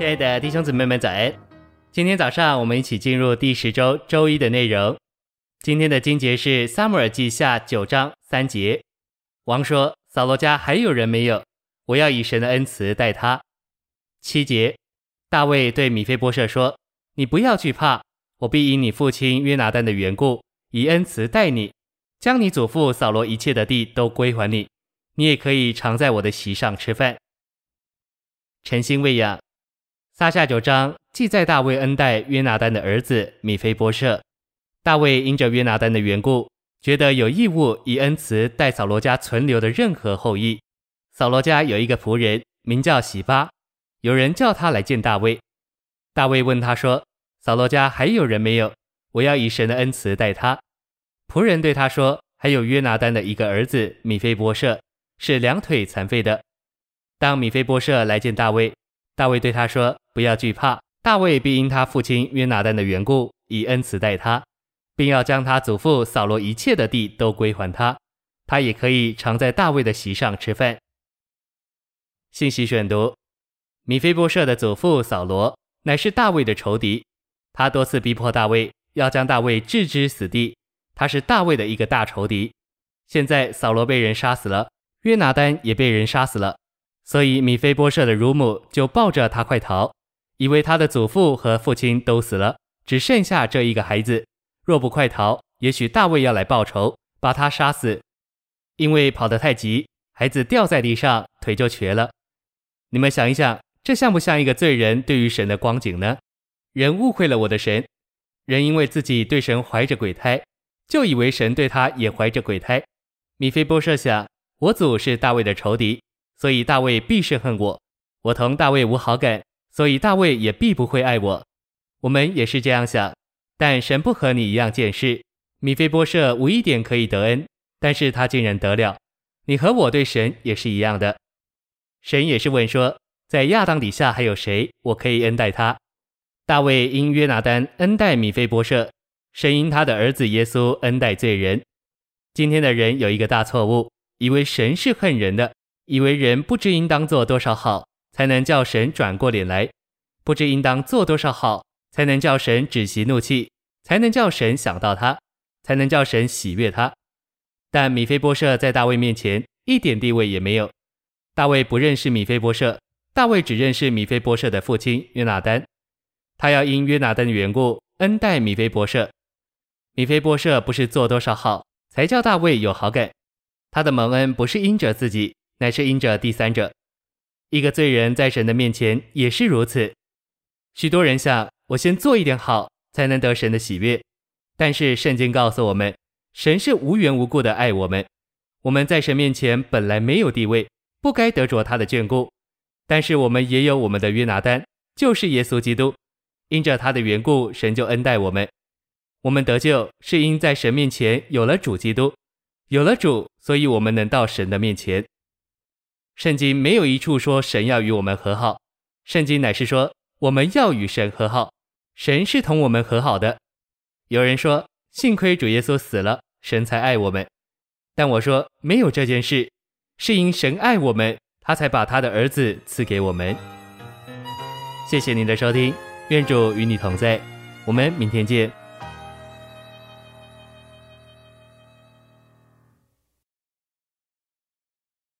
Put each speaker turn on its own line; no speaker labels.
亲爱的弟兄姊妹们，早安！今天早上我们一起进入第十周周一的内容。今天的经节是撒母耳记下九章三节。王说：“扫罗家还有人没有？我要以神的恩慈待他。”七节，大卫对米非波设说：“你不要惧怕，我必因你父亲约拿单的缘故，以恩慈待你，将你祖父扫罗一切的地都归还你。你也可以常在我的席上吃饭。”晨星喂养。撒下九章记载大卫恩待约拿单的儿子米非波设。大卫因着约拿单的缘故，觉得有义务以恩慈待扫罗家存留的任何后裔。扫罗家有一个仆人名叫洗巴，有人叫他来见大卫。大卫问他说：“扫罗家还有人没有？我要以神的恩慈待他。”仆人对他说：“还有约拿单的一个儿子米非波设，是两腿残废的。”当米非波设来见大卫。大卫对他说：“不要惧怕，大卫必因他父亲约拿单的缘故，以恩慈待他，并要将他祖父扫罗一切的地都归还他。他也可以常在大卫的席上吃饭。”信息选读：米非波设的祖父扫罗乃是大卫的仇敌，他多次逼迫大卫，要将大卫置之死地。他是大卫的一个大仇敌。现在扫罗被人杀死了，约拿单也被人杀死了。所以米非波设的乳母就抱着他快逃，以为他的祖父和父亲都死了，只剩下这一个孩子。若不快逃，也许大卫要来报仇，把他杀死。因为跑得太急，孩子掉在地上，腿就瘸了。你们想一想，这像不像一个罪人对于神的光景呢？人误会了我的神，人因为自己对神怀着鬼胎，就以为神对他也怀着鬼胎。米非波设想，我祖是大卫的仇敌。所以大卫必是恨我，我同大卫无好感，所以大卫也必不会爱我。我们也是这样想，但神不和你一样见识。米非波设无一点可以得恩，但是他竟然得了。你和我对神也是一样的。神也是问说，在亚当底下还有谁，我可以恩待他？大卫因约拿单恩待米非波设，神因他的儿子耶稣恩待罪人。今天的人有一个大错误，以为神是恨人的。以为人不知应当做多少好，才能叫神转过脸来；不知应当做多少好，才能叫神止息怒气，才能叫神想到他，才能叫神喜悦他。但米非波设在大卫面前一点地位也没有。大卫不认识米非波设，大卫只认识米非波设的父亲约拿单。他要因约拿单的缘故恩待米非波设。米非波设不是做多少好才叫大卫有好感，他的蒙恩不是因着自己。乃是因着第三者，一个罪人在神的面前也是如此。许多人想，我先做一点好，才能得神的喜悦。但是圣经告诉我们，神是无缘无故的爱我们。我们在神面前本来没有地位，不该得着他的眷顾。但是我们也有我们的约拿单，就是耶稣基督。因着他的缘故，神就恩待我们。我们得救是因在神面前有了主基督，有了主，所以我们能到神的面前。圣经没有一处说神要与我们和好，圣经乃是说我们要与神和好，神是同我们和好的。有人说，幸亏主耶稣死了，神才爱我们。但我说没有这件事，是因神爱我们，他才把他的儿子赐给我们。谢谢您的收听，愿主与你同在，我们明天见。